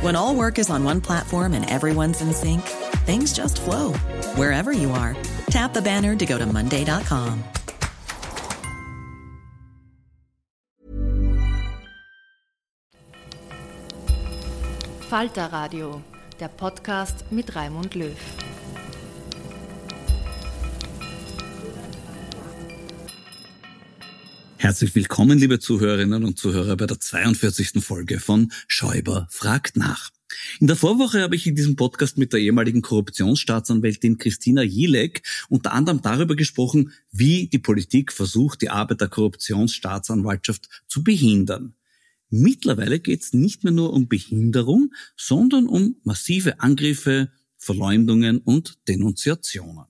When all work is on one platform and everyone's in sync, things just flow wherever you are. Tap the banner to go to Monday.com. Falter Radio, der Podcast mit Raimund Löw. Herzlich willkommen, liebe Zuhörerinnen und Zuhörer, bei der 42. Folge von Schäuber fragt nach. In der Vorwoche habe ich in diesem Podcast mit der ehemaligen Korruptionsstaatsanwältin Christina Jilek unter anderem darüber gesprochen, wie die Politik versucht, die Arbeit der Korruptionsstaatsanwaltschaft zu behindern. Mittlerweile geht es nicht mehr nur um Behinderung, sondern um massive Angriffe, Verleumdungen und Denunziationen.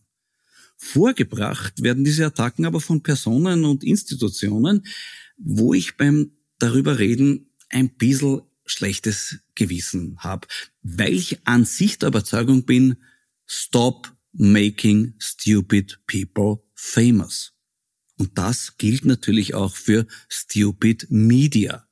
Vorgebracht werden diese Attacken aber von Personen und Institutionen, wo ich beim darüber reden ein bisschen schlechtes Gewissen habe, weil ich an sich der Überzeugung bin, stop making stupid people famous. Und das gilt natürlich auch für stupid media.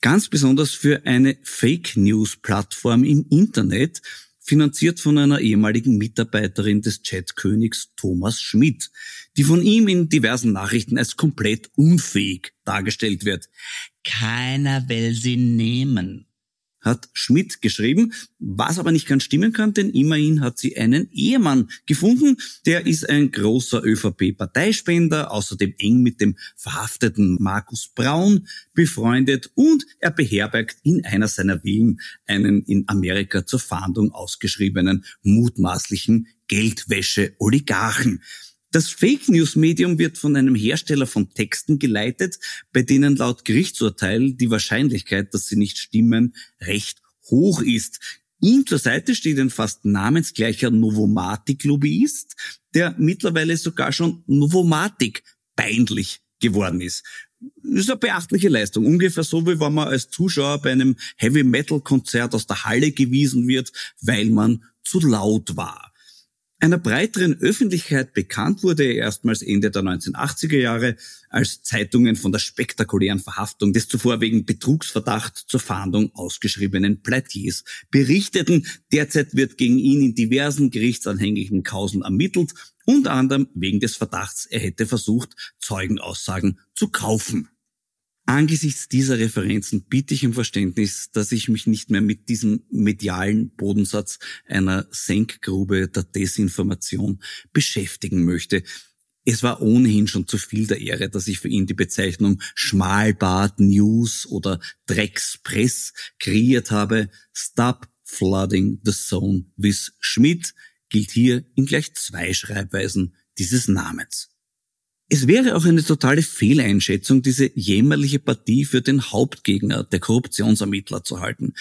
Ganz besonders für eine Fake News Plattform im Internet, finanziert von einer ehemaligen Mitarbeiterin des Chatkönigs Thomas Schmidt, die von ihm in diversen Nachrichten als komplett unfähig dargestellt wird. Keiner will sie nehmen hat Schmidt geschrieben, was aber nicht ganz stimmen kann, denn immerhin hat sie einen Ehemann gefunden. Der ist ein großer ÖVP-Parteispender, außerdem eng mit dem verhafteten Markus Braun befreundet und er beherbergt in einer seiner Villen einen in Amerika zur Fahndung ausgeschriebenen mutmaßlichen Geldwäsche-Oligarchen. Das Fake News Medium wird von einem Hersteller von Texten geleitet, bei denen laut Gerichtsurteil die Wahrscheinlichkeit, dass sie nicht stimmen, recht hoch ist. Ihm zur Seite steht ein fast namensgleicher Novomatic-Lobbyist, der mittlerweile sogar schon Novomatic peinlich geworden ist. Das ist eine beachtliche Leistung. Ungefähr so, wie wenn man als Zuschauer bei einem Heavy-Metal-Konzert aus der Halle gewiesen wird, weil man zu laut war. Einer breiteren Öffentlichkeit bekannt wurde er erstmals Ende der 1980er Jahre, als Zeitungen von der spektakulären Verhaftung des zuvor wegen Betrugsverdacht zur Fahndung ausgeschriebenen Pleitiers berichteten. Derzeit wird gegen ihn in diversen gerichtsanhängigen Kausen ermittelt, unter anderem wegen des Verdachts, er hätte versucht, Zeugenaussagen zu kaufen. Angesichts dieser Referenzen bitte ich um Verständnis, dass ich mich nicht mehr mit diesem medialen Bodensatz einer Senkgrube der Desinformation beschäftigen möchte. Es war ohnehin schon zu viel der Ehre, dass ich für ihn die Bezeichnung Schmalbad News oder Dreckspress kreiert habe. Stop flooding the zone with Schmidt gilt hier in gleich zwei Schreibweisen dieses Namens. Es wäre auch eine totale Fehleinschätzung, diese jämmerliche Partie für den Hauptgegner der Korruptionsermittler zu halten.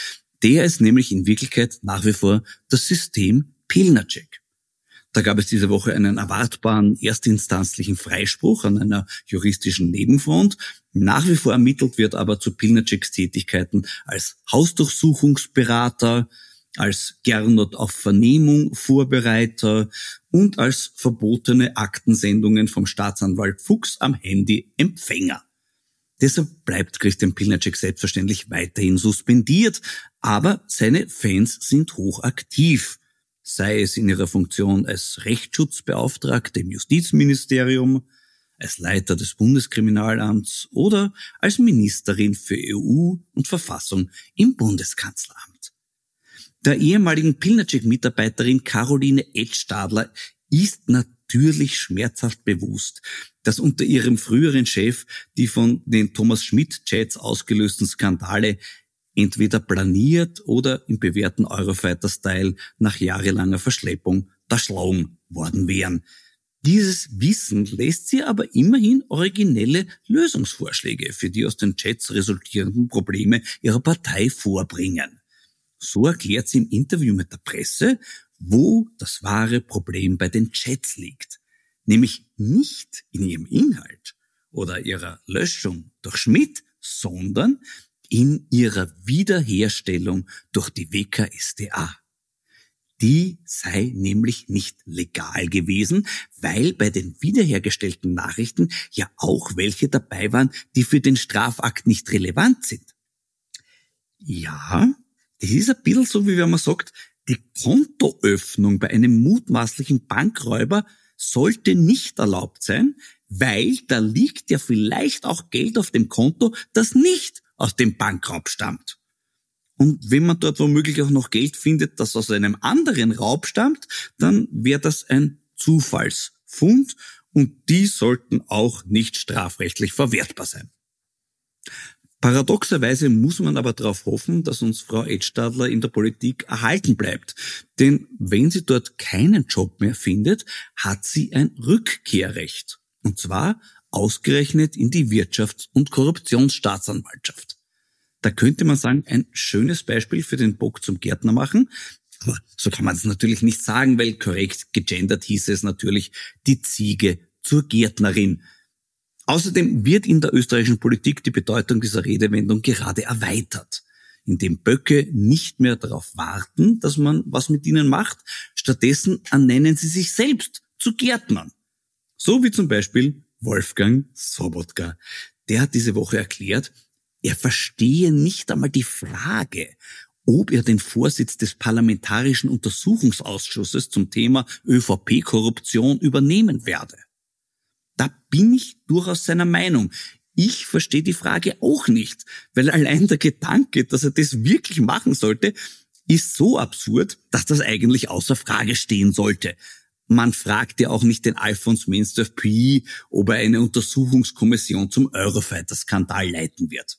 Der ist nämlich in Wirklichkeit nach wie vor das System Pilnacek. Da gab es diese Woche einen erwartbaren erstinstanzlichen Freispruch an einer juristischen Nebenfront. Nach wie vor ermittelt wird aber zu Pilnaceks Tätigkeiten als Hausdurchsuchungsberater, als Gernot auf Vernehmung Vorbereiter und als verbotene Aktensendungen vom Staatsanwalt Fuchs am Handy Empfänger. Deshalb bleibt Christian Pilnacek selbstverständlich weiterhin suspendiert, aber seine Fans sind hochaktiv, sei es in ihrer Funktion als Rechtsschutzbeauftragte im Justizministerium, als Leiter des Bundeskriminalamts oder als Ministerin für EU und Verfassung im Bundeskanzleramt. Der ehemaligen Pilnacek-Mitarbeiterin Caroline Edstadler ist natürlich schmerzhaft bewusst, dass unter ihrem früheren Chef die von den Thomas Schmidt-Chats ausgelösten Skandale entweder planiert oder im bewährten Eurofighter-Style nach jahrelanger Verschleppung erschlagen worden wären. Dieses Wissen lässt sie aber immerhin originelle Lösungsvorschläge für die aus den Chats resultierenden Probleme ihrer Partei vorbringen. So erklärt sie im Interview mit der Presse, wo das wahre Problem bei den Chats liegt. Nämlich nicht in ihrem Inhalt oder ihrer Löschung durch Schmidt, sondern in ihrer Wiederherstellung durch die WKSDA. Die sei nämlich nicht legal gewesen, weil bei den wiederhergestellten Nachrichten ja auch welche dabei waren, die für den Strafakt nicht relevant sind. Ja, das ist ein bisschen so, wie wenn man sagt, die Kontoöffnung bei einem mutmaßlichen Bankräuber sollte nicht erlaubt sein, weil da liegt ja vielleicht auch Geld auf dem Konto, das nicht aus dem Bankraub stammt. Und wenn man dort womöglich auch noch Geld findet, das aus einem anderen Raub stammt, dann wäre das ein Zufallsfund und die sollten auch nicht strafrechtlich verwertbar sein. Paradoxerweise muss man aber darauf hoffen, dass uns Frau Edstadler in der Politik erhalten bleibt. Denn wenn sie dort keinen Job mehr findet, hat sie ein Rückkehrrecht. Und zwar ausgerechnet in die Wirtschafts- und Korruptionsstaatsanwaltschaft. Da könnte man sagen, ein schönes Beispiel für den Bock zum Gärtner machen. Aber so kann man es natürlich nicht sagen, weil korrekt gegendert hieß es natürlich die Ziege zur Gärtnerin. Außerdem wird in der österreichischen Politik die Bedeutung dieser Redewendung gerade erweitert, indem Böcke nicht mehr darauf warten, dass man was mit ihnen macht, stattdessen ernennen sie sich selbst zu Gärtnern. So wie zum Beispiel Wolfgang Sobotka. Der hat diese Woche erklärt, er verstehe nicht einmal die Frage, ob er den Vorsitz des Parlamentarischen Untersuchungsausschusses zum Thema ÖVP-Korruption übernehmen werde. Da bin ich durchaus seiner Meinung. Ich verstehe die Frage auch nicht, weil allein der Gedanke, dass er das wirklich machen sollte, ist so absurd, dass das eigentlich außer Frage stehen sollte. Man fragt ja auch nicht den Alphonse Mensdorf P., ob er eine Untersuchungskommission zum Eurofighter-Skandal leiten wird.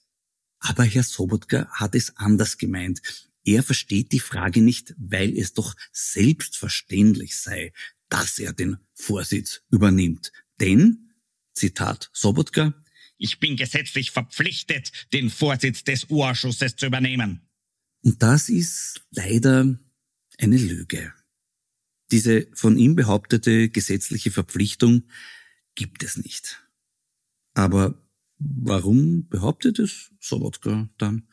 Aber Herr Sobotka hat es anders gemeint. Er versteht die Frage nicht, weil es doch selbstverständlich sei, dass er den Vorsitz übernimmt. Denn, Zitat Sobotka, ich bin gesetzlich verpflichtet, den Vorsitz des U-Ausschusses zu übernehmen. Und das ist leider eine Lüge. Diese von ihm behauptete gesetzliche Verpflichtung gibt es nicht. Aber warum behauptet es Sobotka dann?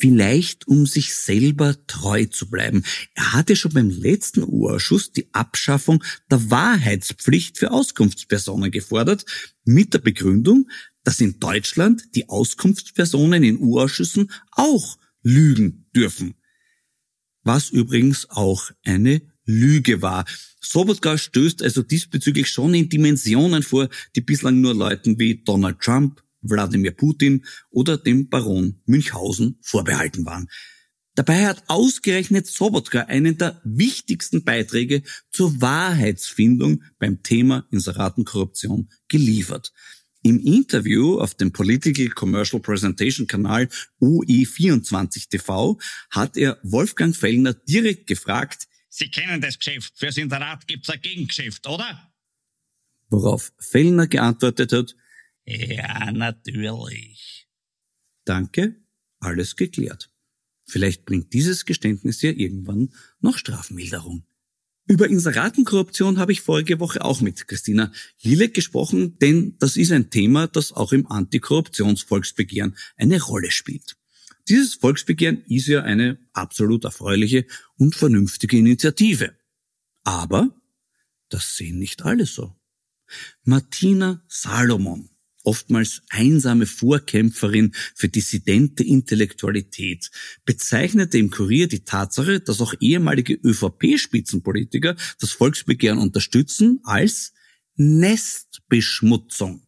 Vielleicht um sich selber treu zu bleiben. Er hatte schon beim letzten U-Ausschuss die Abschaffung der Wahrheitspflicht für Auskunftspersonen gefordert, mit der Begründung, dass in Deutschland die Auskunftspersonen in U-Ausschüssen auch lügen dürfen. Was übrigens auch eine Lüge war. Sobotka stößt also diesbezüglich schon in Dimensionen vor, die bislang nur Leuten wie Donald Trump, Wladimir Putin oder dem Baron Münchhausen vorbehalten waren. Dabei hat ausgerechnet Sobotka einen der wichtigsten Beiträge zur Wahrheitsfindung beim Thema Inseratenkorruption geliefert. Im Interview auf dem Political Commercial Presentation Kanal UE24 TV hat er Wolfgang Fellner direkt gefragt, Sie kennen das Geschäft, fürs Inserat gibt's ein Gegengeschäft, oder? Worauf Fellner geantwortet hat, ja, natürlich. Danke, alles geklärt. Vielleicht bringt dieses Geständnis ja irgendwann noch Strafmilderung. Über Inseratenkorruption habe ich vorige Woche auch mit Christina Hilek gesprochen, denn das ist ein Thema, das auch im Antikorruptionsvolksbegehren eine Rolle spielt. Dieses Volksbegehren ist ja eine absolut erfreuliche und vernünftige Initiative. Aber das sehen nicht alle so. Martina Salomon oftmals einsame Vorkämpferin für dissidente Intellektualität, bezeichnete im Kurier die Tatsache, dass auch ehemalige ÖVP-Spitzenpolitiker das Volksbegehren unterstützen, als Nestbeschmutzung.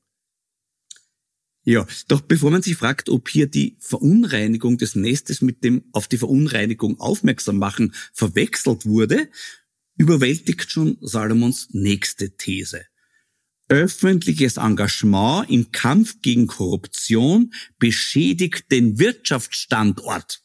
Ja, doch bevor man sich fragt, ob hier die Verunreinigung des Nestes mit dem auf die Verunreinigung aufmerksam machen verwechselt wurde, überwältigt schon Salomons nächste These öffentliches Engagement im Kampf gegen Korruption beschädigt den Wirtschaftsstandort.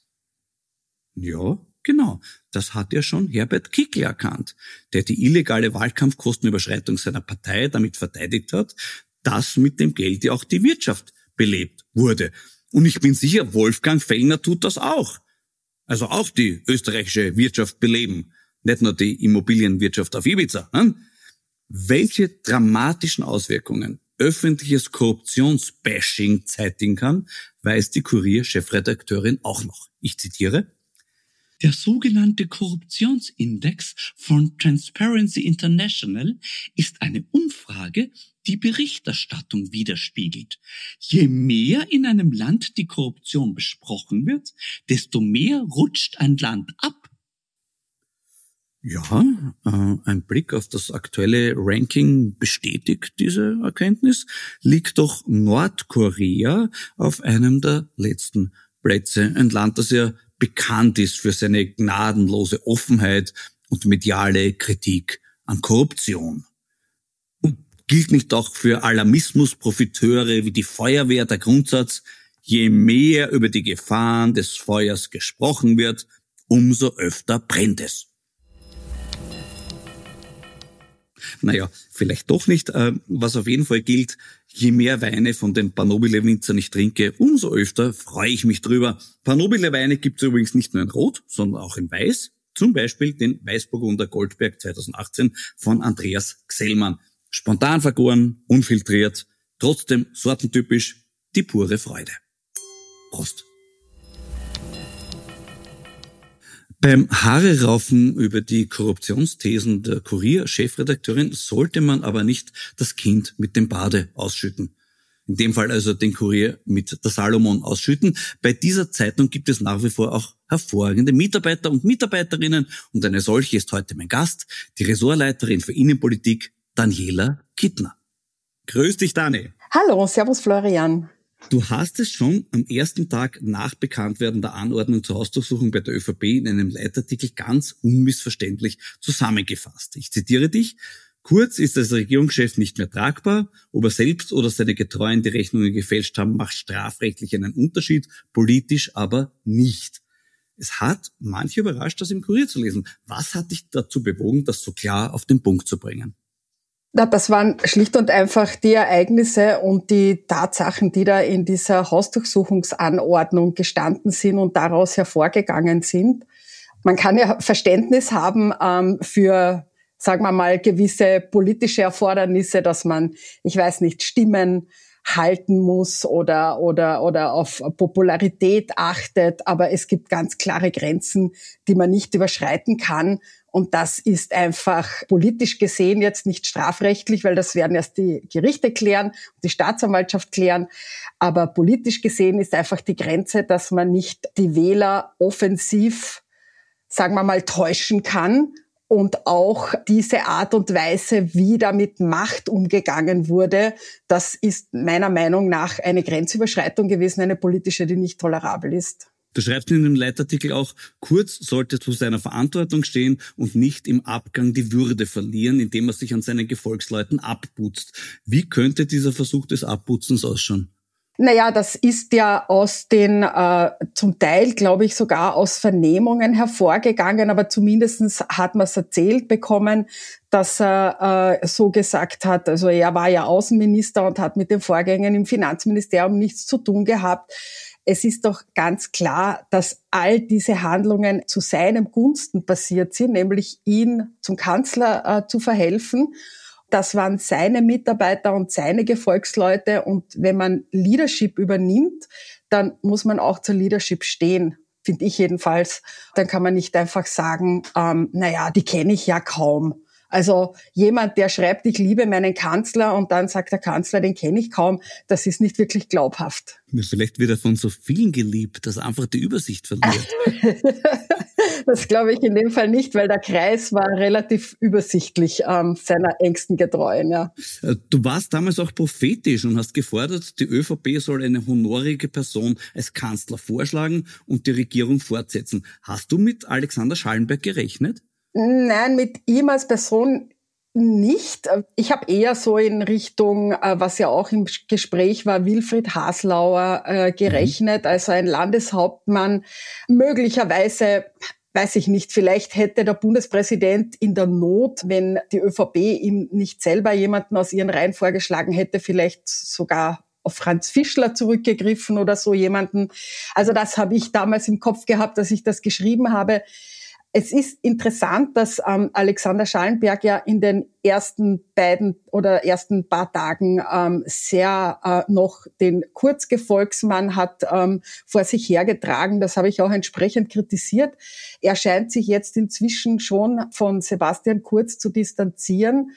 Ja, genau. Das hat ja schon Herbert Kickl erkannt, der die illegale Wahlkampfkostenüberschreitung seiner Partei damit verteidigt hat, dass mit dem Geld ja auch die Wirtschaft belebt wurde. Und ich bin sicher, Wolfgang Fellner tut das auch. Also auch die österreichische Wirtschaft beleben. Nicht nur die Immobilienwirtschaft auf Ibiza. Hm? Welche dramatischen Auswirkungen öffentliches Korruptionsbashing zeitigen kann, weiß die Kurier-Chefredakteurin auch noch. Ich zitiere. Der sogenannte Korruptionsindex von Transparency International ist eine Umfrage, die Berichterstattung widerspiegelt. Je mehr in einem Land die Korruption besprochen wird, desto mehr rutscht ein Land ab ja, äh, ein Blick auf das aktuelle Ranking bestätigt diese Erkenntnis. Liegt doch Nordkorea auf einem der letzten Plätze. Ein Land, das ja bekannt ist für seine gnadenlose Offenheit und mediale Kritik an Korruption. Und gilt nicht auch für Alarmismus-Profiteure wie die Feuerwehr der Grundsatz, je mehr über die Gefahren des Feuers gesprochen wird, umso öfter brennt es. Naja, vielleicht doch nicht. Äh, was auf jeden Fall gilt, je mehr Weine von den Panobile Winzern ich trinke, umso öfter freue ich mich drüber. Panobile Weine gibt es übrigens nicht nur in Rot, sondern auch in Weiß. Zum Beispiel den Weißburgunder Goldberg 2018 von Andreas Xellmann. Spontan vergoren, unfiltriert, trotzdem sortentypisch, die pure Freude. Prost. Beim Haare-Raufen über die Korruptionsthesen der Kurier-Chefredakteurin sollte man aber nicht das Kind mit dem Bade ausschütten. In dem Fall also den Kurier mit der Salomon ausschütten. Bei dieser Zeitung gibt es nach wie vor auch hervorragende Mitarbeiter und Mitarbeiterinnen und eine solche ist heute mein Gast, die Ressortleiterin für Innenpolitik, Daniela Kittner. Grüß dich, Dani. Hallo, Servus Florian. Du hast es schon am ersten Tag nach Bekanntwerden der Anordnung zur Hausdurchsuchung bei der ÖVP in einem Leitartikel ganz unmissverständlich zusammengefasst. Ich zitiere dich. Kurz ist als Regierungschef nicht mehr tragbar. Ob er selbst oder seine Getreuen die Rechnungen gefälscht haben, macht strafrechtlich einen Unterschied, politisch aber nicht. Es hat manche überrascht, das im Kurier zu lesen. Was hat dich dazu bewogen, das so klar auf den Punkt zu bringen? Na, das waren schlicht und einfach die Ereignisse und die Tatsachen, die da in dieser Hausdurchsuchungsanordnung gestanden sind und daraus hervorgegangen sind. Man kann ja Verständnis haben ähm, für, sagen wir mal, gewisse politische Erfordernisse, dass man, ich weiß nicht, Stimmen halten muss oder, oder, oder auf Popularität achtet. Aber es gibt ganz klare Grenzen, die man nicht überschreiten kann. Und das ist einfach politisch gesehen jetzt nicht strafrechtlich, weil das werden erst die Gerichte klären, die Staatsanwaltschaft klären. Aber politisch gesehen ist einfach die Grenze, dass man nicht die Wähler offensiv, sagen wir mal, täuschen kann und auch diese Art und Weise, wie da mit Macht umgegangen wurde, das ist meiner Meinung nach eine Grenzüberschreitung gewesen, eine politische, die nicht tolerabel ist. Du schreibst in dem Leitartikel auch, Kurz sollte zu seiner Verantwortung stehen und nicht im Abgang die Würde verlieren, indem er sich an seinen Gefolgsleuten abputzt. Wie könnte dieser Versuch des Abputzens ausschauen? Naja, das ist ja aus den, äh, zum Teil, glaube ich, sogar aus Vernehmungen hervorgegangen, aber zumindestens hat man es erzählt bekommen, dass er äh, so gesagt hat, also er war ja Außenminister und hat mit den Vorgängen im Finanzministerium nichts zu tun gehabt es ist doch ganz klar, dass all diese Handlungen zu seinem Gunsten passiert sind, nämlich ihn zum Kanzler äh, zu verhelfen. Das waren seine Mitarbeiter und seine Gefolgsleute. Und wenn man Leadership übernimmt, dann muss man auch zur Leadership stehen finde ich jedenfalls. Dann kann man nicht einfach sagen, ähm, naja, die kenne ich ja kaum. Also jemand, der schreibt, ich liebe meinen Kanzler und dann sagt der Kanzler, den kenne ich kaum, das ist nicht wirklich glaubhaft. Vielleicht wird er von so vielen geliebt, dass er einfach die Übersicht verliert. das glaube ich in dem Fall nicht, weil der Kreis war relativ übersichtlich ähm, seiner engsten Getreuen. Ja. Äh, du warst damals auch prophetisch und hast gefordert, die ÖVP soll eine honorige Person als Kanzler vorschlagen und die Regierung fortsetzen. Hast du mit Alexander Schallenberg gerechnet? Nein, mit ihm als Person nicht. Ich habe eher so in Richtung, äh, was ja auch im Gespräch war, Wilfried Haslauer äh, gerechnet, mhm. also ein Landeshauptmann. Möglicherweise, weiß ich nicht, vielleicht hätte der Bundespräsident in der Not, wenn die ÖVP ihm nicht selber jemanden aus ihren Reihen vorgeschlagen hätte, vielleicht sogar auf Franz Fischler zurückgegriffen oder so jemanden. Also das habe ich damals im Kopf gehabt, dass ich das geschrieben habe. Es ist interessant, dass ähm, Alexander Schallenberg ja in den ersten beiden oder ersten paar Tagen ähm, sehr äh, noch den Kurzgefolgsmann hat ähm, vor sich hergetragen. Das habe ich auch entsprechend kritisiert. Er scheint sich jetzt inzwischen schon von Sebastian Kurz zu distanzieren.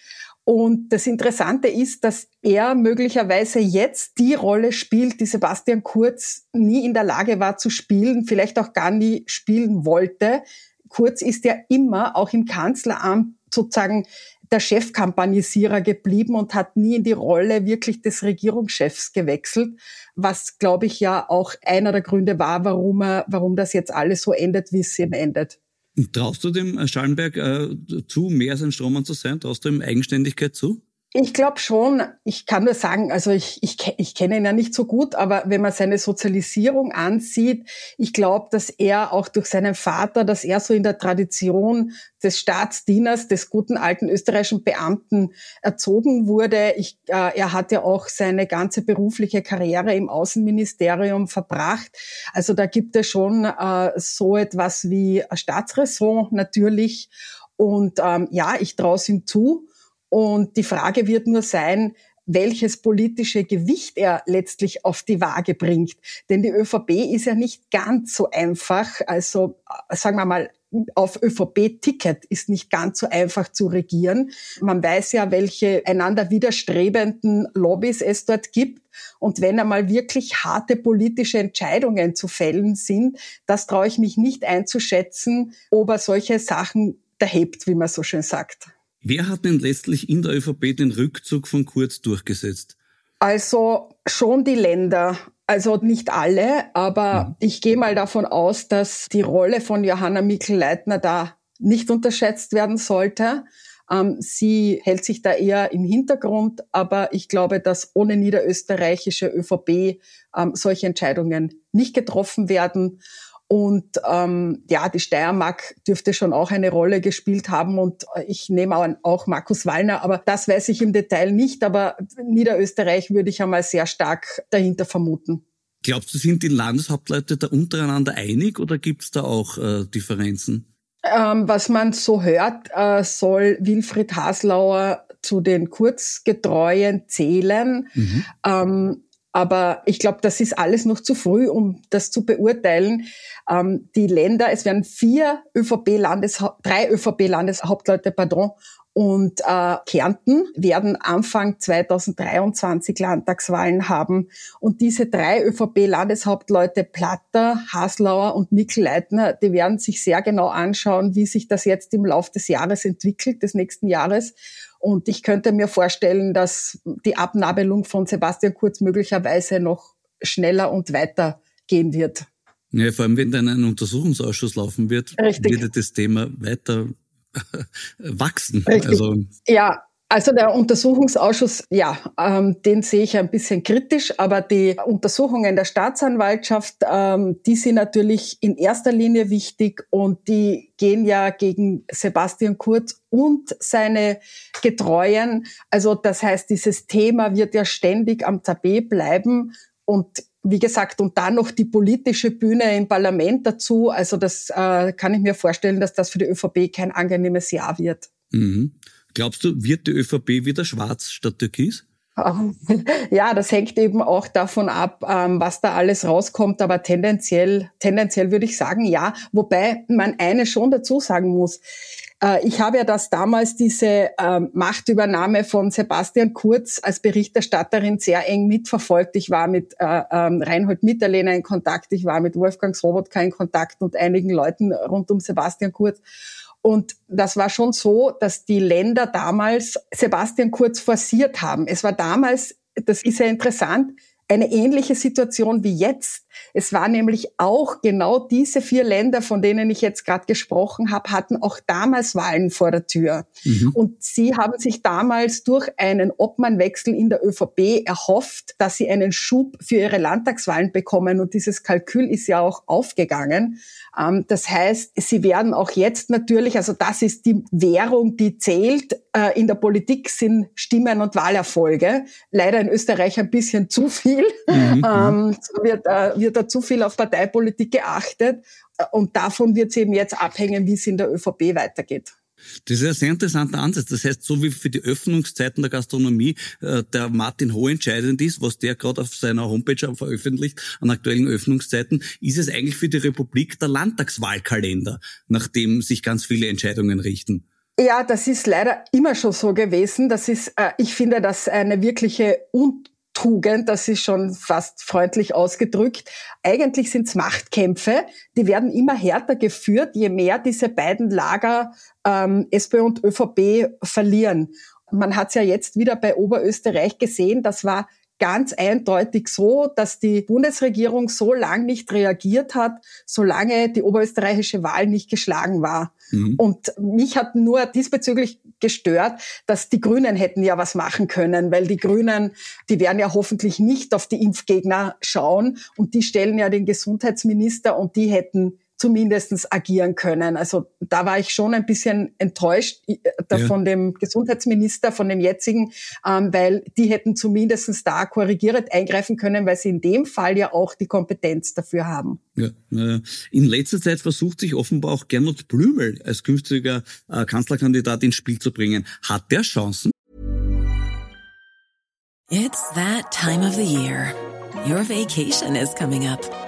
Und das Interessante ist, dass er möglicherweise jetzt die Rolle spielt, die Sebastian Kurz nie in der Lage war zu spielen, vielleicht auch gar nie spielen wollte, Kurz ist ja immer auch im Kanzleramt sozusagen der Chefkampagnisierer geblieben und hat nie in die Rolle wirklich des Regierungschefs gewechselt, was, glaube ich, ja auch einer der Gründe war, warum, er, warum das jetzt alles so endet, wie es eben endet. Traust du dem Schallenberg äh, zu, mehr als ein Strohmann zu sein? Traust du ihm Eigenständigkeit zu? Ich glaube schon. Ich kann nur sagen, also ich, ich, ich kenne ihn ja nicht so gut, aber wenn man seine Sozialisierung ansieht, ich glaube, dass er auch durch seinen Vater, dass er so in der Tradition des Staatsdieners, des guten alten österreichischen Beamten erzogen wurde. Ich, äh, er hat ja auch seine ganze berufliche Karriere im Außenministerium verbracht. Also da gibt es schon äh, so etwas wie Staatsräson natürlich. Und ähm, ja, ich traue es ihm zu. Und die Frage wird nur sein, welches politische Gewicht er letztlich auf die Waage bringt. Denn die ÖVP ist ja nicht ganz so einfach. Also sagen wir mal, auf ÖVP-Ticket ist nicht ganz so einfach zu regieren. Man weiß ja, welche einander widerstrebenden Lobbys es dort gibt. Und wenn einmal wirklich harte politische Entscheidungen zu fällen sind, das traue ich mich nicht einzuschätzen, ob er solche Sachen erhebt, wie man so schön sagt. Wer hat denn letztlich in der ÖVP den Rückzug von Kurz durchgesetzt? Also schon die Länder. Also nicht alle, aber mhm. ich gehe mal davon aus, dass die Rolle von Johanna Mikl-Leitner da nicht unterschätzt werden sollte. Ähm, sie hält sich da eher im Hintergrund, aber ich glaube, dass ohne niederösterreichische ÖVP ähm, solche Entscheidungen nicht getroffen werden. Und ähm, ja, die Steiermark dürfte schon auch eine Rolle gespielt haben und äh, ich nehme auch, auch Markus Wallner, aber das weiß ich im Detail nicht. Aber Niederösterreich würde ich einmal sehr stark dahinter vermuten. Glaubst du, sind die Landeshauptleute da untereinander einig oder gibt es da auch äh, Differenzen? Ähm, was man so hört, äh, soll Wilfried Haslauer zu den Kurzgetreuen zählen. Mhm. Ähm, aber ich glaube, das ist alles noch zu früh, um das zu beurteilen. Ähm, die Länder, es werden vier ÖVP-Landes, drei ÖVP-Landeshauptleute, pardon, und äh, Kärnten werden Anfang 2023 Landtagswahlen haben. Und diese drei ÖVP-Landeshauptleute Platter, Haslauer und Mikl-Leitner, die werden sich sehr genau anschauen, wie sich das jetzt im Laufe des Jahres entwickelt, des nächsten Jahres. Und ich könnte mir vorstellen, dass die Abnabelung von Sebastian Kurz möglicherweise noch schneller und weiter gehen wird. Ja, vor allem, wenn dann ein Untersuchungsausschuss laufen wird, Richtig. wird das Thema weiter wachsen. Richtig. Also, ja, also der Untersuchungsausschuss, ja, ähm, den sehe ich ein bisschen kritisch, aber die Untersuchungen der Staatsanwaltschaft, ähm, die sind natürlich in erster Linie wichtig und die gehen ja gegen Sebastian Kurz und seine Getreuen. Also das heißt, dieses Thema wird ja ständig am Tapet bleiben und wie gesagt, und dann noch die politische Bühne im Parlament dazu. Also das äh, kann ich mir vorstellen, dass das für die ÖVP kein angenehmes Jahr wird. Mhm. Glaubst du, wird die ÖVP wieder schwarz statt türkis? Ja, das hängt eben auch davon ab, ähm, was da alles rauskommt. Aber tendenziell, tendenziell würde ich sagen, ja. Wobei man eine schon dazu sagen muss. Äh, ich habe ja das damals diese ähm, Machtübernahme von Sebastian Kurz als Berichterstatterin sehr eng mitverfolgt. Ich war mit äh, ähm, Reinhold Mitterlehner in Kontakt, ich war mit Wolfgang Sobotka in Kontakt und einigen Leuten rund um Sebastian Kurz. Und das war schon so, dass die Länder damals Sebastian Kurz forciert haben. Es war damals, das ist ja interessant, eine ähnliche Situation wie jetzt. Es war nämlich auch genau diese vier Länder, von denen ich jetzt gerade gesprochen habe, hatten auch damals Wahlen vor der Tür. Mhm. Und sie haben sich damals durch einen Obmannwechsel in der ÖVP erhofft, dass sie einen Schub für ihre Landtagswahlen bekommen. Und dieses Kalkül ist ja auch aufgegangen. Ähm, das heißt, sie werden auch jetzt natürlich, also das ist die Währung, die zählt. Äh, in der Politik sind Stimmen und Wahlerfolge. Leider in Österreich ein bisschen zu viel. Mhm. Ähm, wird, äh, wird da zu viel auf Parteipolitik geachtet. Und davon wird es eben jetzt abhängen, wie es in der ÖVP weitergeht. Das ist ein sehr interessanter Ansatz. Das heißt, so wie für die Öffnungszeiten der Gastronomie äh, der Martin Ho entscheidend ist, was der gerade auf seiner Homepage veröffentlicht an aktuellen Öffnungszeiten, ist es eigentlich für die Republik der Landtagswahlkalender, nach dem sich ganz viele Entscheidungen richten. Ja, das ist leider immer schon so gewesen. Das ist, äh, ich finde das eine wirkliche Un Tugend, das ist schon fast freundlich ausgedrückt. Eigentlich sind es Machtkämpfe, die werden immer härter geführt, je mehr diese beiden Lager ähm, SPÖ und ÖVP verlieren. Man hat es ja jetzt wieder bei Oberösterreich gesehen, das war ganz eindeutig so, dass die Bundesregierung so lange nicht reagiert hat, solange die oberösterreichische Wahl nicht geschlagen war. Mhm. Und mich hat nur diesbezüglich gestört, dass die Grünen hätten ja was machen können, weil die Grünen, die werden ja hoffentlich nicht auf die Impfgegner schauen und die stellen ja den Gesundheitsminister und die hätten zumindestens agieren können. Also da war ich schon ein bisschen enttäuscht äh, ja. von dem Gesundheitsminister, von dem jetzigen, ähm, weil die hätten zumindestens da korrigierend eingreifen können, weil sie in dem Fall ja auch die Kompetenz dafür haben. Ja, in letzter Zeit versucht sich offenbar auch Gernot Blümel als künftiger äh, Kanzlerkandidat ins Spiel zu bringen. Hat der Chancen? It's that time of the year. Your vacation is coming up.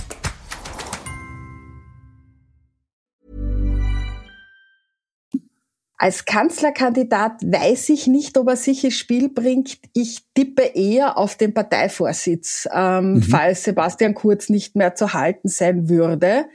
Als Kanzlerkandidat weiß ich nicht, ob er sich ins Spiel bringt. Ich tippe eher auf den Parteivorsitz, ähm, mhm. falls Sebastian Kurz nicht mehr zu halten sein würde.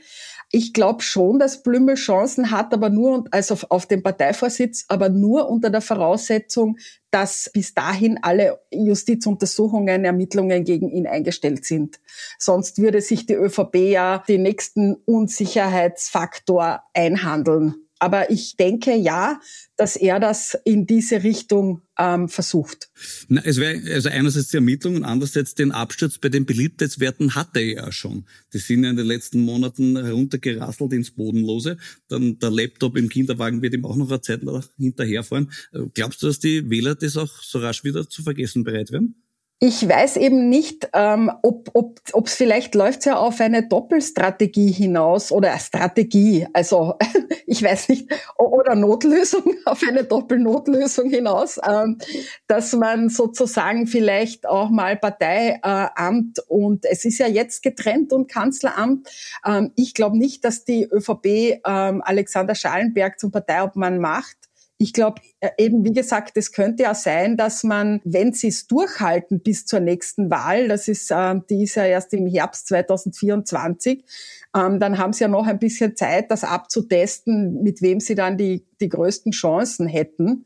Ich glaube schon, dass Blümel Chancen hat, aber nur also auf den Parteivorsitz, aber nur unter der Voraussetzung, dass bis dahin alle Justizuntersuchungen, Ermittlungen gegen ihn eingestellt sind. Sonst würde sich die ÖVP ja den nächsten Unsicherheitsfaktor einhandeln. Aber ich denke ja, dass er das in diese Richtung ähm, versucht. Na, es wäre also einerseits die Ermittlung und andererseits den Absturz bei den Beliebtheitswerten hatte er ja schon. Die sind ja in den letzten Monaten heruntergerasselt ins Bodenlose. Dann der Laptop im Kinderwagen wird ihm auch noch eine Zeit lang hinterherfahren. Äh, glaubst du, dass die Wähler das auch so rasch wieder zu vergessen bereit werden? Ich weiß eben nicht, ähm, ob ob ob, vielleicht läuft ja auf eine Doppelstrategie hinaus oder Strategie. Also ich weiß nicht oder Notlösung auf eine Doppelnotlösung hinaus, ähm, dass man sozusagen vielleicht auch mal Parteiamt äh, und es ist ja jetzt getrennt und Kanzleramt. Ähm, ich glaube nicht, dass die ÖVP ähm, Alexander Schallenberg zum Parteiobmann macht. Ich glaube äh, eben, wie gesagt, es könnte ja sein, dass man, wenn sie es durchhalten bis zur nächsten Wahl, das ist, äh, die ist ja erst im Herbst 2024, ähm, dann haben sie ja noch ein bisschen Zeit, das abzutesten, mit wem sie dann die, die größten Chancen hätten.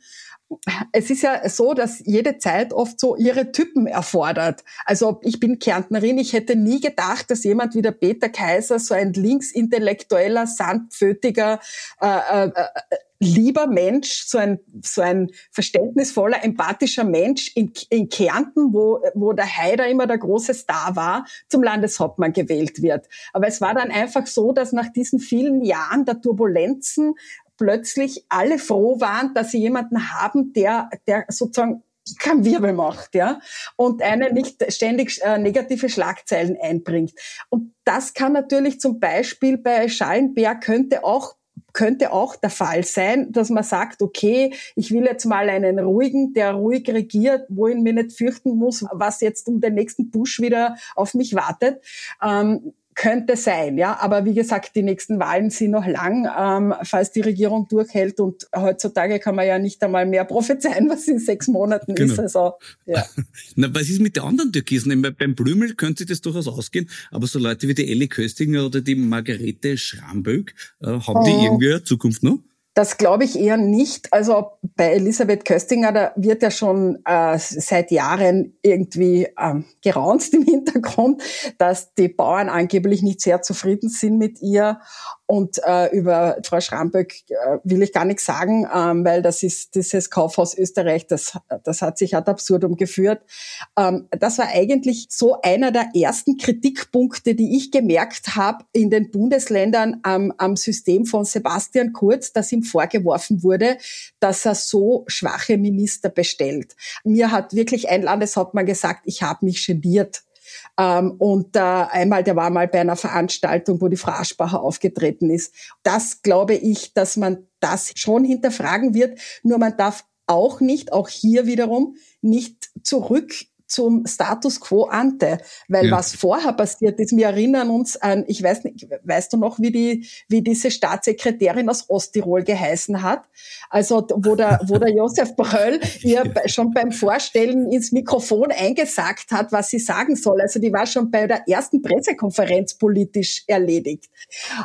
Es ist ja so, dass jede Zeit oft so ihre Typen erfordert. Also ich bin Kärntnerin, ich hätte nie gedacht, dass jemand wie der Peter Kaiser, so ein linksintellektueller, sandpfötiger, äh, äh, äh, lieber Mensch, so ein, so ein verständnisvoller, empathischer Mensch in, in Kärnten, wo, wo der Haider immer der große Star war, zum Landeshauptmann gewählt wird. Aber es war dann einfach so, dass nach diesen vielen Jahren der Turbulenzen plötzlich alle froh waren, dass sie jemanden haben, der, der sozusagen kein Wirbel macht, ja, und einen nicht ständig äh, negative Schlagzeilen einbringt. Und das kann natürlich zum Beispiel bei Schallenberg könnte auch könnte auch der Fall sein, dass man sagt, okay, ich will jetzt mal einen ruhigen, der ruhig regiert, wo ich mir nicht fürchten muss, was jetzt um den nächsten Push wieder auf mich wartet. Ähm, könnte sein, ja. Aber wie gesagt, die nächsten Wahlen sind noch lang, ähm, falls die Regierung durchhält. Und heutzutage kann man ja nicht einmal mehr prophezeien, was in sechs Monaten genau. ist. Also, ja. Na, was ist mit den anderen Türkisen? Beim Blümel könnte das durchaus ausgehen, aber so Leute wie die Ellie Köstinger oder die Margarete Schramböck, äh, haben die oh. irgendwie eine Zukunft noch? Das glaube ich eher nicht. Also bei Elisabeth Köstinger, da wird ja schon äh, seit Jahren irgendwie ähm, geraunzt im Hintergrund, dass die Bauern angeblich nicht sehr zufrieden sind mit ihr und äh, über Frau Schramböck äh, will ich gar nichts sagen, ähm, weil das ist dieses Kaufhaus Österreich, das, das hat sich ad absurdum geführt. Ähm, das war eigentlich so einer der ersten Kritikpunkte, die ich gemerkt habe in den Bundesländern am, am System von Sebastian Kurz, dass ihm vorgeworfen wurde, dass er so schwache Minister bestellt. Mir hat wirklich ein Landeshauptmann gesagt, ich habe mich geniert ähm, und äh, einmal, der war mal bei einer Veranstaltung, wo die Frau Aschbacher aufgetreten ist. Das glaube ich, dass man das schon hinterfragen wird. Nur man darf auch nicht, auch hier wiederum, nicht zurück zum Status quo ante, weil ja. was vorher passiert ist, wir erinnern uns an, ich weiß nicht, weißt du noch, wie die, wie diese Staatssekretärin aus Osttirol geheißen hat? Also, wo der, wo der Josef Bröll ihr schon beim Vorstellen ins Mikrofon eingesagt hat, was sie sagen soll. Also, die war schon bei der ersten Pressekonferenz politisch erledigt.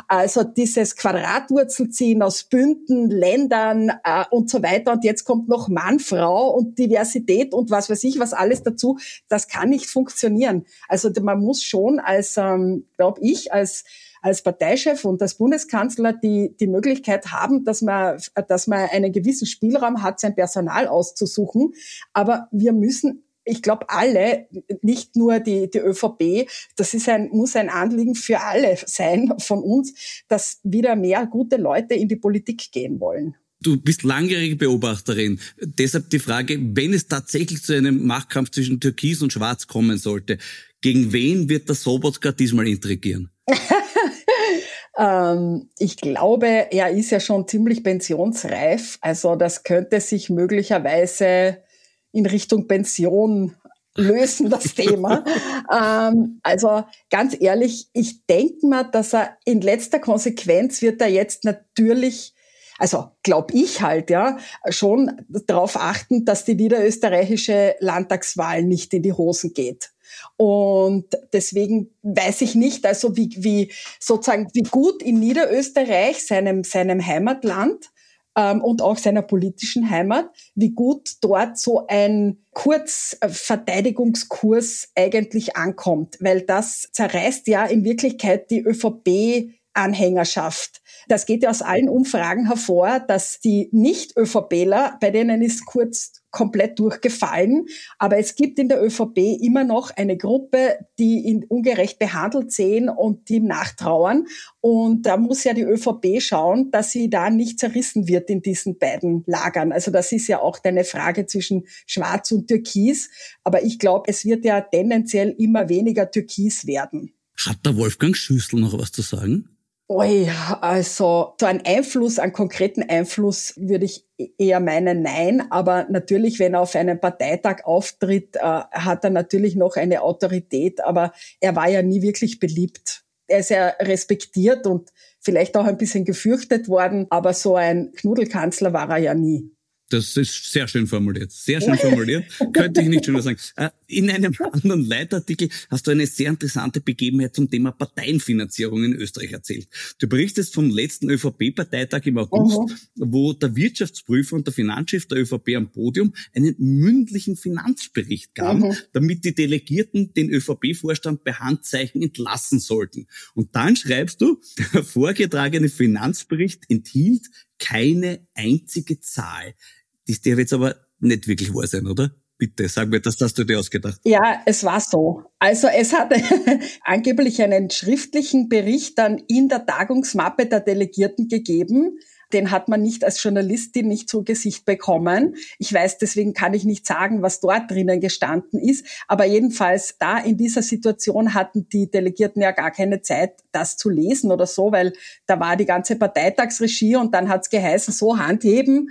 Also, dieses Quadratwurzelziehen aus Bünden, Ländern äh, und so weiter. Und jetzt kommt noch Mann, Frau und Diversität und was weiß ich, was alles dazu das kann nicht funktionieren. Also man muss schon als, ähm, glaube ich, als als Parteichef und als Bundeskanzler die, die Möglichkeit haben, dass man, dass man einen gewissen Spielraum hat, sein Personal auszusuchen. Aber wir müssen ich glaube, alle, nicht nur die, die ÖVP, das ist ein, muss ein Anliegen für alle sein von uns, dass wieder mehr gute Leute in die Politik gehen wollen. Du bist langjährige Beobachterin. Deshalb die Frage, wenn es tatsächlich zu einem Machtkampf zwischen Türkis und Schwarz kommen sollte, gegen wen wird der Sobotka diesmal intrigieren? ähm, ich glaube, er ist ja schon ziemlich pensionsreif. Also das könnte sich möglicherweise in Richtung Pension lösen, das Thema. ähm, also ganz ehrlich, ich denke mal, dass er in letzter Konsequenz wird er jetzt natürlich also glaube ich halt, ja, schon darauf achten, dass die niederösterreichische Landtagswahl nicht in die Hosen geht. Und deswegen weiß ich nicht, also wie, wie sozusagen, wie gut in Niederösterreich, seinem, seinem Heimatland, ähm, und auch seiner politischen Heimat, wie gut dort so ein Kurzverteidigungskurs eigentlich ankommt, weil das zerreißt ja in Wirklichkeit die ÖVP Anhängerschaft. Das geht ja aus allen Umfragen hervor, dass die Nicht-ÖVPler, bei denen ist kurz komplett durchgefallen, aber es gibt in der ÖVP immer noch eine Gruppe, die ihn ungerecht behandelt sehen und die ihm nachtrauern. Und da muss ja die ÖVP schauen, dass sie da nicht zerrissen wird in diesen beiden Lagern. Also das ist ja auch eine Frage zwischen Schwarz und Türkis. Aber ich glaube, es wird ja tendenziell immer weniger Türkis werden. Hat der Wolfgang Schüssel noch was zu sagen? Ui, also so ein Einfluss, einen konkreten Einfluss würde ich eher meinen, nein. Aber natürlich, wenn er auf einem Parteitag auftritt, äh, hat er natürlich noch eine Autorität. Aber er war ja nie wirklich beliebt. Er ist ja respektiert und vielleicht auch ein bisschen gefürchtet worden. Aber so ein Knuddelkanzler war er ja nie. Das ist sehr schön formuliert. Sehr schön formuliert. Könnte ich nicht schöner sagen. Äh, in einem anderen Leitartikel hast du eine sehr interessante Begebenheit zum Thema Parteienfinanzierung in Österreich erzählt. Du berichtest vom letzten ÖVP-Parteitag im August, mhm. wo der Wirtschaftsprüfer und der Finanzchef der ÖVP am Podium einen mündlichen Finanzbericht gaben, mhm. damit die Delegierten den ÖVP-Vorstand per Handzeichen entlassen sollten. Und dann schreibst du, der vorgetragene Finanzbericht enthielt keine einzige Zahl. Das darf jetzt aber nicht wirklich wahr sein, oder? Bitte, sag mir, das hast du dir ausgedacht. Ja, es war so. Also es hat angeblich einen schriftlichen Bericht dann in der Tagungsmappe der Delegierten gegeben. Den hat man nicht als Journalistin nicht zu Gesicht bekommen. Ich weiß, deswegen kann ich nicht sagen, was dort drinnen gestanden ist. Aber jedenfalls da in dieser Situation hatten die Delegierten ja gar keine Zeit, das zu lesen oder so, weil da war die ganze Parteitagsregie und dann hat es geheißen, so Hand heben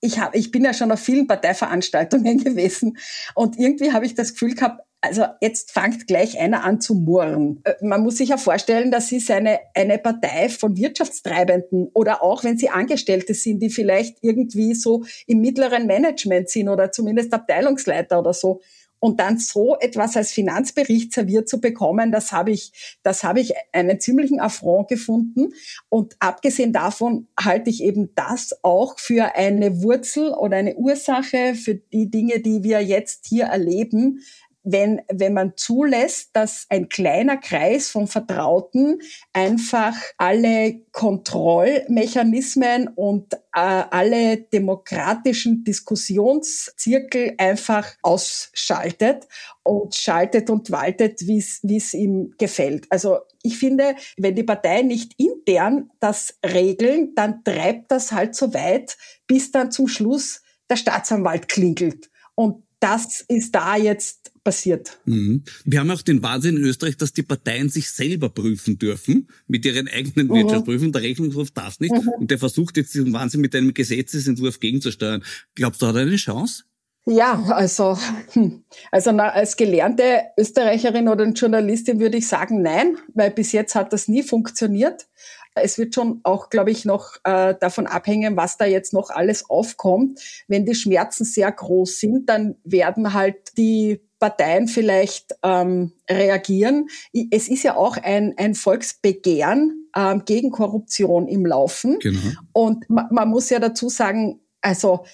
ich, hab, ich bin ja schon auf vielen Parteiveranstaltungen gewesen und irgendwie habe ich das Gefühl gehabt, also jetzt fängt gleich einer an zu murren. Äh, man muss sich ja vorstellen, das ist eine, eine Partei von Wirtschaftstreibenden oder auch wenn sie Angestellte sind, die vielleicht irgendwie so im mittleren Management sind oder zumindest Abteilungsleiter oder so und dann so etwas als Finanzbericht serviert zu bekommen, das habe ich, das habe ich einen ziemlichen Affront gefunden. Und abgesehen davon halte ich eben das auch für eine Wurzel oder eine Ursache für die Dinge, die wir jetzt hier erleben, wenn, wenn man zulässt, dass ein kleiner Kreis von Vertrauten einfach alle Kontrollmechanismen und äh, alle demokratischen Diskussionszirkel einfach ausschaltet und schaltet und waltet, wie es ihm gefällt. Also ich finde, wenn die Parteien nicht intern das regeln, dann treibt das halt so weit, bis dann zum Schluss der Staatsanwalt klingelt. Und das ist da jetzt passiert. Mhm. Wir haben auch den Wahnsinn in Österreich, dass die Parteien sich selber prüfen dürfen mit ihren eigenen mhm. Wirtschaftsprüfungen. Der Rechnungshof darf nicht. Mhm. Und der versucht jetzt diesen Wahnsinn mit einem Gesetzesentwurf gegenzusteuern. Glaubst du, hat er eine Chance? Ja, also, hm, also als gelernte Österreicherin oder Journalistin würde ich sagen, nein, weil bis jetzt hat das nie funktioniert. Es wird schon auch, glaube ich, noch äh, davon abhängen, was da jetzt noch alles aufkommt. Wenn die Schmerzen sehr groß sind, dann werden halt die Parteien vielleicht ähm, reagieren. Es ist ja auch ein, ein Volksbegehren ähm, gegen Korruption im Laufen. Genau. Und ma, man muss ja dazu sagen, also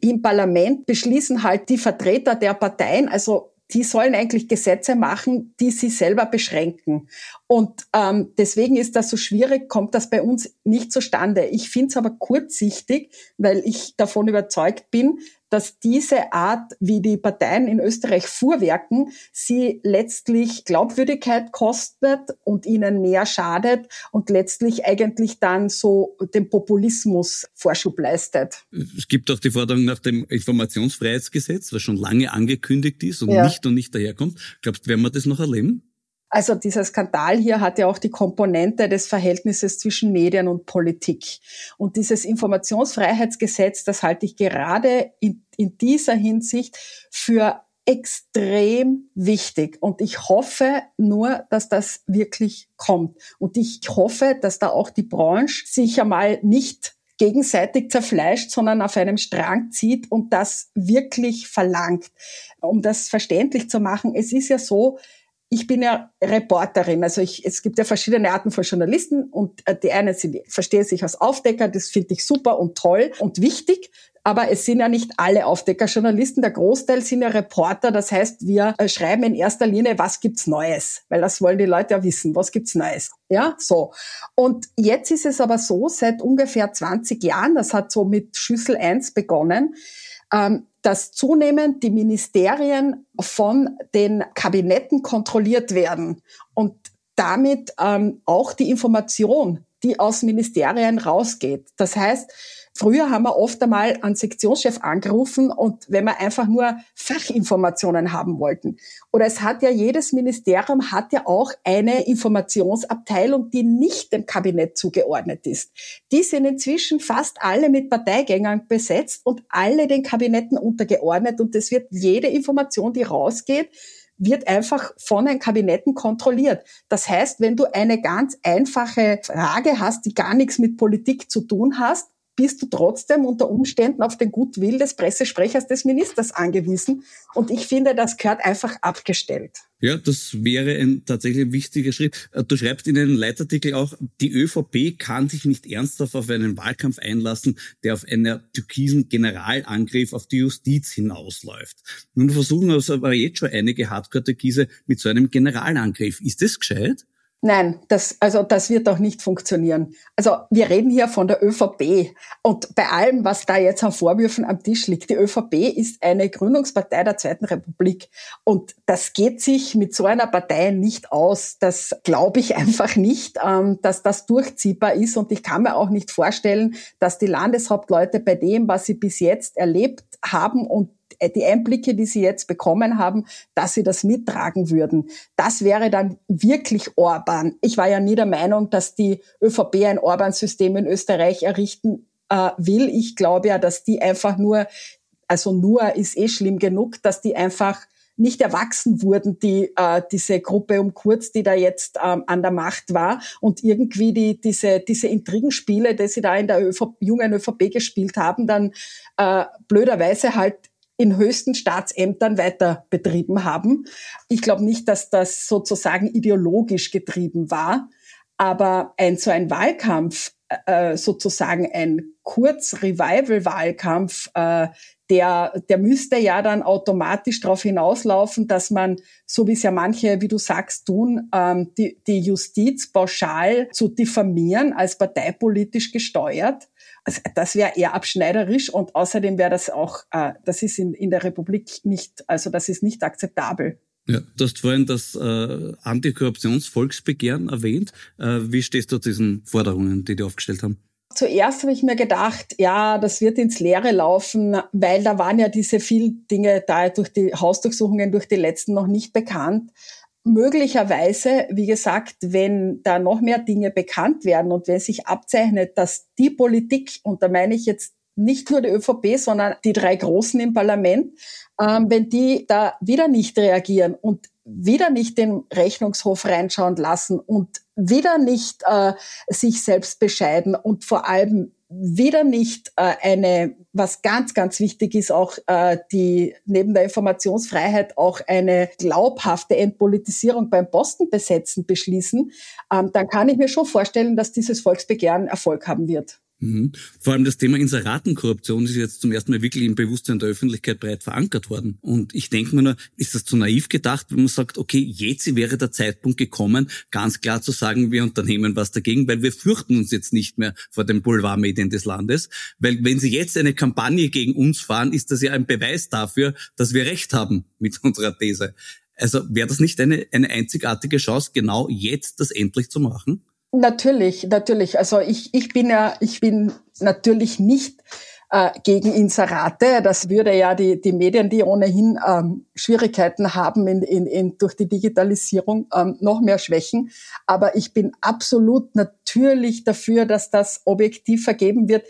im Parlament beschließen halt die Vertreter der Parteien, also die sollen eigentlich Gesetze machen, die sie selber beschränken. Und ähm, deswegen ist das so schwierig, kommt das bei uns nicht zustande. Ich finde es aber kurzsichtig, weil ich davon überzeugt bin, dass diese Art, wie die Parteien in Österreich fuhrwerken, sie letztlich Glaubwürdigkeit kostet und ihnen mehr schadet und letztlich eigentlich dann so dem Populismus Vorschub leistet. Es gibt auch die Forderung nach dem Informationsfreiheitsgesetz, was schon lange angekündigt ist und ja. nicht und nicht daherkommt. Glaubst du, werden wir das noch erleben? Also dieser Skandal hier hat ja auch die Komponente des Verhältnisses zwischen Medien und Politik. Und dieses Informationsfreiheitsgesetz, das halte ich gerade in, in dieser Hinsicht für extrem wichtig. Und ich hoffe nur, dass das wirklich kommt. Und ich hoffe, dass da auch die Branche sich einmal nicht gegenseitig zerfleischt, sondern auf einem Strang zieht und das wirklich verlangt. Um das verständlich zu machen, es ist ja so, ich bin ja Reporterin, also ich, es gibt ja verschiedene Arten von Journalisten und äh, die einen sind, verstehe sich als Aufdecker, das finde ich super und toll und wichtig, aber es sind ja nicht alle Aufdeckerjournalisten, der Großteil sind ja Reporter, das heißt, wir äh, schreiben in erster Linie, was gibt's Neues, weil das wollen die Leute ja wissen, was gibt's Neues, ja, so. Und jetzt ist es aber so, seit ungefähr 20 Jahren, das hat so mit Schüssel 1 begonnen, ähm, dass zunehmend die Ministerien von den Kabinetten kontrolliert werden und damit ähm, auch die Information, die aus Ministerien rausgeht. Das heißt, Früher haben wir oft einmal einen Sektionschef angerufen und wenn wir einfach nur Fachinformationen haben wollten. Oder es hat ja jedes Ministerium hat ja auch eine Informationsabteilung, die nicht dem Kabinett zugeordnet ist. Die sind inzwischen fast alle mit Parteigängern besetzt und alle den Kabinetten untergeordnet und es wird jede Information, die rausgeht, wird einfach von den Kabinetten kontrolliert. Das heißt, wenn du eine ganz einfache Frage hast, die gar nichts mit Politik zu tun hast, bist du trotzdem unter Umständen auf den Gutwill des Pressesprechers des Ministers angewiesen. Und ich finde, das gehört einfach abgestellt. Ja, das wäre ein tatsächlich wichtiger Schritt. Äh, du schreibst in einem Leitartikel auch, die ÖVP kann sich nicht ernsthaft auf einen Wahlkampf einlassen, der auf einen türkisen Generalangriff auf die Justiz hinausläuft. Nun versuchen also aber jetzt schon einige Hardcore-Türkise mit so einem Generalangriff. Ist das gescheit? Nein, das, also das wird auch nicht funktionieren. Also wir reden hier von der ÖVP. Und bei allem, was da jetzt an Vorwürfen am Tisch liegt, die ÖVP ist eine Gründungspartei der Zweiten Republik. Und das geht sich mit so einer Partei nicht aus. Das glaube ich einfach nicht, ähm, dass das durchziehbar ist. Und ich kann mir auch nicht vorstellen, dass die Landeshauptleute bei dem, was sie bis jetzt erlebt haben und die Einblicke, die sie jetzt bekommen haben, dass sie das mittragen würden. Das wäre dann wirklich Orban. Ich war ja nie der Meinung, dass die ÖVP ein Orban-System in Österreich errichten äh, will. Ich glaube ja, dass die einfach nur, also nur ist eh schlimm genug, dass die einfach nicht erwachsen wurden, die äh, diese Gruppe um Kurz, die da jetzt ähm, an der Macht war und irgendwie die diese diese Intrigenspiele, die sie da in der ÖV, jungen ÖVP gespielt haben, dann äh, blöderweise halt in höchsten Staatsämtern weiter betrieben haben. Ich glaube nicht, dass das sozusagen ideologisch getrieben war, aber ein so ein Wahlkampf, äh, sozusagen ein Kurz-Revival-Wahlkampf, äh, der, der müsste ja dann automatisch darauf hinauslaufen, dass man, so wie es ja manche, wie du sagst, tun, ähm, die, die Justiz pauschal zu diffamieren als parteipolitisch gesteuert also das wäre eher abschneiderisch und außerdem wäre das auch, äh, das ist in, in der Republik nicht, also das ist nicht akzeptabel. Ja, du hast vorhin das äh, Antikorruptionsvolksbegehren erwähnt. Äh, wie stehst du zu diesen Forderungen, die die aufgestellt haben? Zuerst habe ich mir gedacht, ja, das wird ins Leere laufen, weil da waren ja diese vielen Dinge da durch die Hausdurchsuchungen durch die letzten noch nicht bekannt möglicherweise, wie gesagt, wenn da noch mehr Dinge bekannt werden und wenn sich abzeichnet, dass die Politik, und da meine ich jetzt nicht nur die ÖVP, sondern die drei Großen im Parlament, ähm, wenn die da wieder nicht reagieren und wieder nicht den Rechnungshof reinschauen lassen und wieder nicht äh, sich selbst bescheiden und vor allem wieder nicht äh, eine, was ganz, ganz wichtig ist, auch äh, die neben der Informationsfreiheit auch eine glaubhafte Entpolitisierung beim Postenbesetzen beschließen, ähm, dann kann ich mir schon vorstellen, dass dieses Volksbegehren Erfolg haben wird. Mhm. Vor allem das Thema Inseratenkorruption ist jetzt zum ersten Mal wirklich im Bewusstsein der Öffentlichkeit breit verankert worden. Und ich denke mir nur, ist das zu naiv gedacht, wenn man sagt, okay, jetzt wäre der Zeitpunkt gekommen, ganz klar zu sagen, wir unternehmen was dagegen, weil wir fürchten uns jetzt nicht mehr vor den Boulevardmedien des Landes. Weil wenn sie jetzt eine Kampagne gegen uns fahren, ist das ja ein Beweis dafür, dass wir recht haben mit unserer These. Also wäre das nicht eine, eine einzigartige Chance, genau jetzt das endlich zu machen? Natürlich, natürlich. Also ich, ich bin ja, ich bin natürlich nicht äh, gegen Inserate. Das würde ja die, die Medien, die ohnehin ähm, Schwierigkeiten haben in, in, in, durch die Digitalisierung, ähm, noch mehr schwächen. Aber ich bin absolut natürlich dafür, dass das objektiv vergeben wird.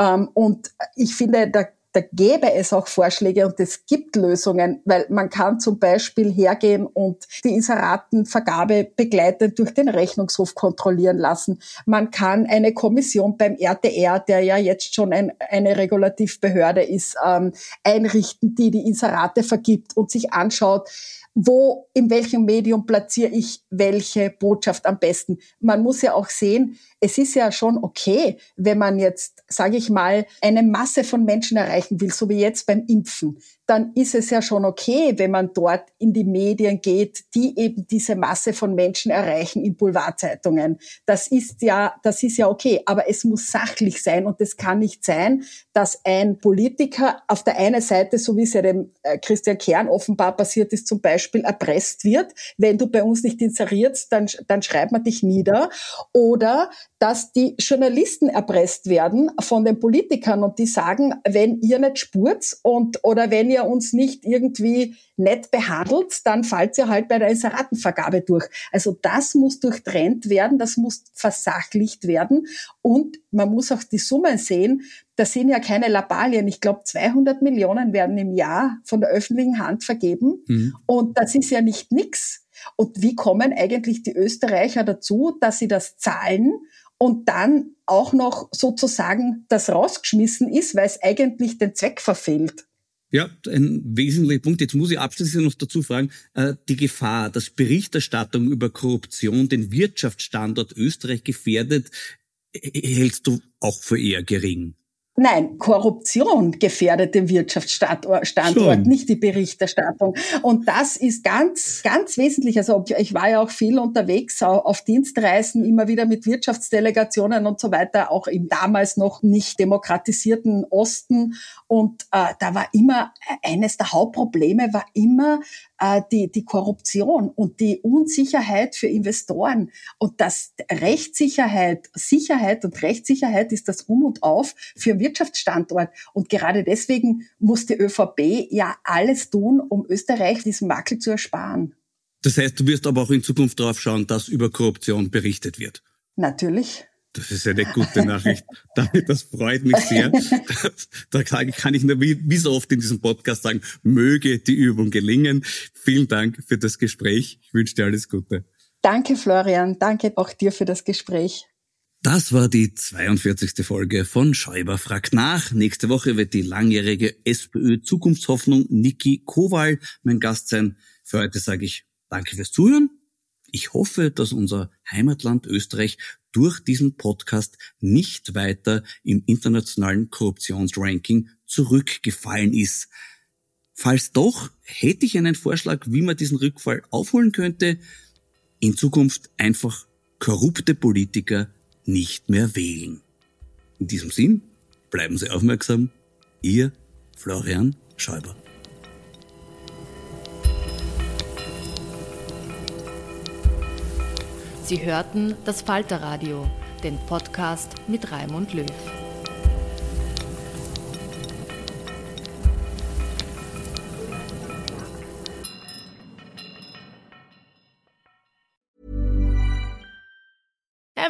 Ähm, und ich finde, da da gäbe es auch Vorschläge und es gibt Lösungen, weil man kann zum Beispiel hergehen und die Inseratenvergabe begleitend durch den Rechnungshof kontrollieren lassen. Man kann eine Kommission beim RTR, der ja jetzt schon ein, eine Regulativbehörde ist, ähm, einrichten, die die Inserate vergibt und sich anschaut, wo, in welchem Medium platziere ich welche Botschaft am besten. Man muss ja auch sehen, es ist ja schon okay, wenn man jetzt, sage ich mal, eine Masse von Menschen erreichen will, so wie jetzt beim Impfen dann ist es ja schon okay, wenn man dort in die Medien geht, die eben diese Masse von Menschen erreichen in Boulevardzeitungen. Das ist ja, das ist ja okay, aber es muss sachlich sein und es kann nicht sein, dass ein Politiker auf der einen Seite, so wie es ja dem äh, Christian Kern offenbar passiert ist, zum Beispiel erpresst wird. Wenn du bei uns nicht inserierst, dann, dann schreibt man dich nieder. Oder dass die Journalisten erpresst werden von den Politikern und die sagen, wenn ihr nicht spurt und oder wenn ihr uns nicht irgendwie nett behandelt, dann fallt ihr halt bei der Inseratenvergabe durch. Also das muss durchtrennt werden, das muss versachlicht werden und man muss auch die Summen sehen. Das sind ja keine Labalien. Ich glaube, 200 Millionen werden im Jahr von der öffentlichen Hand vergeben mhm. und das ist ja nicht nix. Und wie kommen eigentlich die Österreicher dazu, dass sie das zahlen? Und dann auch noch sozusagen das rausgeschmissen ist, weil es eigentlich den Zweck verfehlt. Ja, ein wesentlicher Punkt. Jetzt muss ich abschließend noch dazu fragen, äh, die Gefahr, dass Berichterstattung über Korruption den Wirtschaftsstandort Österreich gefährdet, hältst du auch für eher gering? Nein, Korruption gefährdet den Wirtschaftsstandort, nicht die Berichterstattung. Und das ist ganz, ganz wesentlich. Also ich war ja auch viel unterwegs auf Dienstreisen, immer wieder mit Wirtschaftsdelegationen und so weiter, auch im damals noch nicht demokratisierten Osten. Und äh, da war immer, eines der Hauptprobleme war immer äh, die, die Korruption und die Unsicherheit für Investoren. Und das Rechtssicherheit, Sicherheit und Rechtssicherheit ist das Um und Auf für Wirtschaftsstandort. Und gerade deswegen muss die ÖVP ja alles tun, um Österreich diesen Makel zu ersparen. Das heißt, du wirst aber auch in Zukunft darauf schauen, dass über Korruption berichtet wird. Natürlich. Das ist eine gute Nachricht. Das freut mich sehr. Da kann ich nur wie so oft in diesem Podcast sagen, möge die Übung gelingen. Vielen Dank für das Gespräch. Ich wünsche dir alles Gute. Danke, Florian. Danke auch dir für das Gespräch. Das war die 42. Folge von Schäuber fragt nach. Nächste Woche wird die langjährige SPÖ-Zukunftshoffnung Niki Kowal mein Gast sein. Für heute sage ich Danke fürs Zuhören. Ich hoffe, dass unser Heimatland Österreich durch diesen Podcast nicht weiter im internationalen Korruptionsranking zurückgefallen ist. Falls doch, hätte ich einen Vorschlag, wie man diesen Rückfall aufholen könnte. In Zukunft einfach korrupte Politiker nicht mehr wählen. In diesem Sinn, bleiben Sie aufmerksam. Ihr Florian Schäuber. Sie hörten das Falterradio, den Podcast mit Raimund Löw.